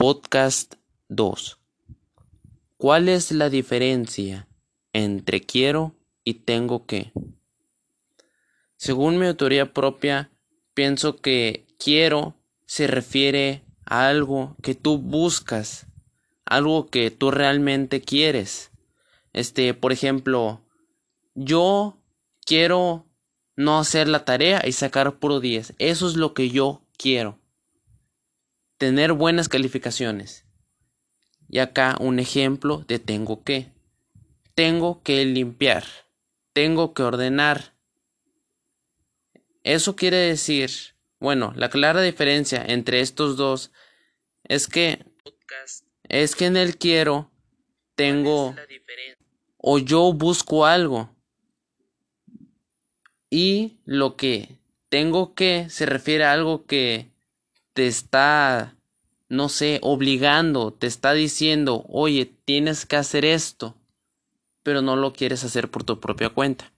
Podcast 2. ¿Cuál es la diferencia entre quiero y tengo que? Según mi autoría propia, pienso que quiero se refiere a algo que tú buscas, algo que tú realmente quieres. Este, por ejemplo, yo quiero no hacer la tarea y sacar puro 10. Eso es lo que yo quiero. Tener buenas calificaciones. Y acá un ejemplo de tengo que. Tengo que limpiar. Tengo que ordenar. Eso quiere decir, bueno, la clara diferencia entre estos dos es que es que en el quiero tengo o yo busco algo y lo que tengo que se refiere a algo que te está no sé, obligando, te está diciendo, oye, tienes que hacer esto, pero no lo quieres hacer por tu propia cuenta.